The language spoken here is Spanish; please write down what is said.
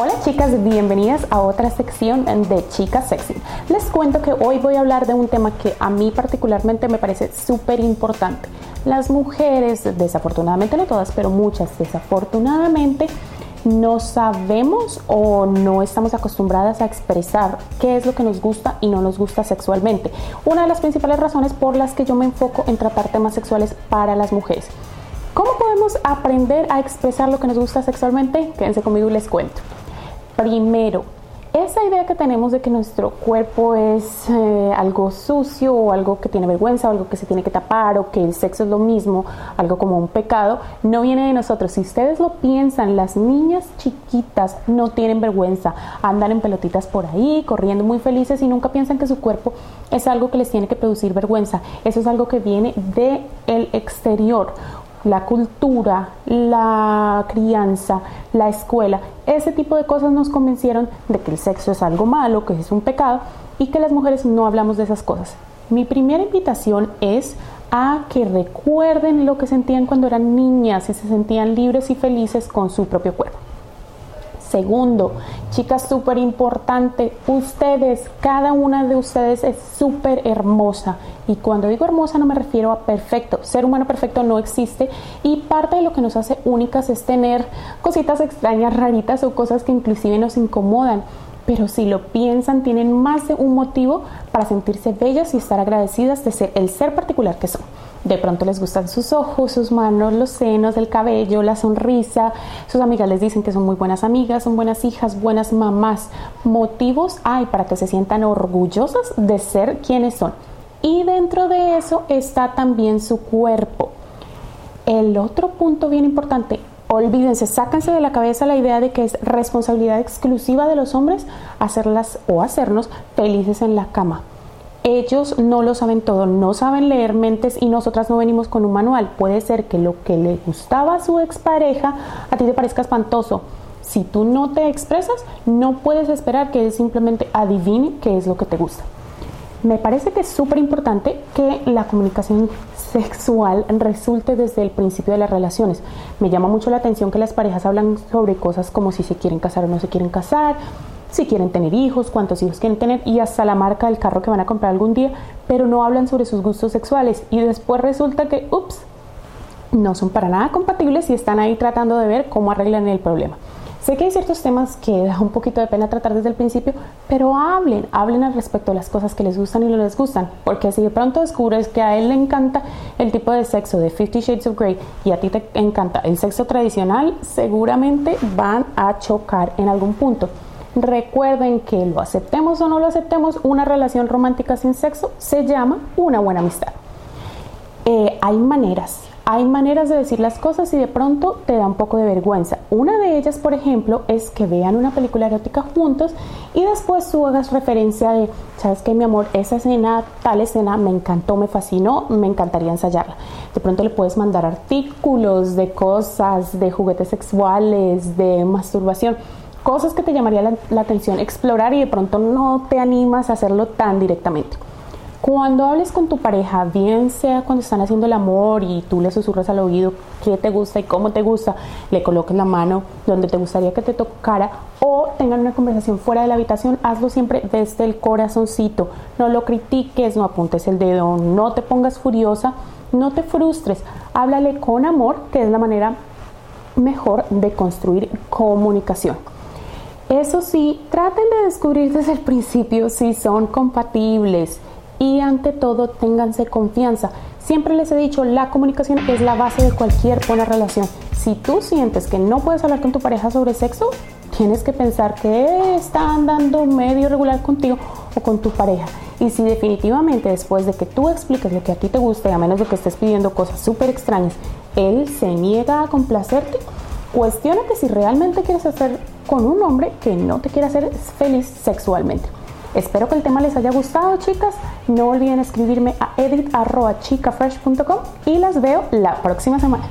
Hola chicas, bienvenidas a otra sección de Chicas Sexy. Les cuento que hoy voy a hablar de un tema que a mí particularmente me parece súper importante. Las mujeres, desafortunadamente no todas, pero muchas desafortunadamente, no sabemos o no estamos acostumbradas a expresar qué es lo que nos gusta y no nos gusta sexualmente. Una de las principales razones por las que yo me enfoco en tratar temas sexuales para las mujeres. ¿Cómo podemos aprender a expresar lo que nos gusta sexualmente? Quédense conmigo y les cuento. Primero, esa idea que tenemos de que nuestro cuerpo es eh, algo sucio o algo que tiene vergüenza o algo que se tiene que tapar o que el sexo es lo mismo, algo como un pecado, no viene de nosotros. Si ustedes lo piensan, las niñas chiquitas no tienen vergüenza, andan en pelotitas por ahí, corriendo muy felices y nunca piensan que su cuerpo es algo que les tiene que producir vergüenza. Eso es algo que viene del el exterior la cultura, la crianza, la escuela, ese tipo de cosas nos convencieron de que el sexo es algo malo, que es un pecado y que las mujeres no hablamos de esas cosas. Mi primera invitación es a que recuerden lo que sentían cuando eran niñas y se sentían libres y felices con su propio cuerpo. Segundo, chicas, súper importante, ustedes, cada una de ustedes es súper hermosa. Y cuando digo hermosa no me refiero a perfecto. Ser humano perfecto no existe y parte de lo que nos hace únicas es tener cositas extrañas, raritas o cosas que inclusive nos incomodan. Pero si lo piensan, tienen más de un motivo para sentirse bellas y estar agradecidas de ser el ser particular que son. De pronto les gustan sus ojos, sus manos, los senos, el cabello, la sonrisa. Sus amigas les dicen que son muy buenas amigas, son buenas hijas, buenas mamás. Motivos hay para que se sientan orgullosas de ser quienes son. Y dentro de eso está también su cuerpo. El otro punto bien importante, olvídense, sáquense de la cabeza la idea de que es responsabilidad exclusiva de los hombres hacerlas o hacernos felices en la cama ellos no lo saben todo, no saben leer mentes y nosotras no venimos con un manual. Puede ser que lo que le gustaba a su expareja a ti te parezca espantoso. Si tú no te expresas, no puedes esperar que él simplemente adivine qué es lo que te gusta. Me parece que es súper importante que la comunicación sexual resulte desde el principio de las relaciones. Me llama mucho la atención que las parejas hablan sobre cosas como si se quieren casar o no se quieren casar, si quieren tener hijos, cuántos hijos quieren tener y hasta la marca del carro que van a comprar algún día, pero no hablan sobre sus gustos sexuales y después resulta que, ups, no son para nada compatibles y están ahí tratando de ver cómo arreglan el problema. Sé que hay ciertos temas que da un poquito de pena tratar desde el principio, pero hablen, hablen al respecto de las cosas que les gustan y no les gustan, porque si de pronto descubres que a él le encanta el tipo de sexo de Fifty Shades of Grey y a ti te encanta el sexo tradicional, seguramente van a chocar en algún punto. Recuerden que lo aceptemos o no lo aceptemos, una relación romántica sin sexo se llama una buena amistad. Eh, hay maneras, hay maneras de decir las cosas y de pronto te da un poco de vergüenza. Una de ellas, por ejemplo, es que vean una película erótica juntos y después tú hagas referencia de, sabes que mi amor, esa escena, tal escena me encantó, me fascinó, me encantaría ensayarla. De pronto le puedes mandar artículos de cosas, de juguetes sexuales, de masturbación cosas que te llamaría la, atención explorar y de pronto no te animas a hacerlo tan directamente. Cuando hables con tu pareja, bien sea cuando están haciendo el amor y tú le susurras al oído qué te gusta y cómo te gusta, le coloques la mano donde te gustaría que te tocara o tengan una conversación fuera de la habitación, hazlo siempre desde el corazoncito. No lo critiques, no apuntes el dedo, no te pongas furiosa, no te frustres. Háblale con amor, que es la manera mejor de construir comunicación. Eso sí, traten de descubrir desde el principio si son compatibles y ante todo ténganse confianza. Siempre les he dicho, la comunicación es la base de cualquier buena relación. Si tú sientes que no puedes hablar con tu pareja sobre sexo, tienes que pensar que está andando medio regular contigo o con tu pareja. Y si definitivamente después de que tú expliques lo que a ti te gusta y a menos de que estés pidiendo cosas súper extrañas, él se niega a complacerte, cuestionate si realmente quieres hacer con un hombre que no te quiere hacer feliz sexualmente. Espero que el tema les haya gustado, chicas. No olviden escribirme a edit.chicafresh.com y las veo la próxima semana.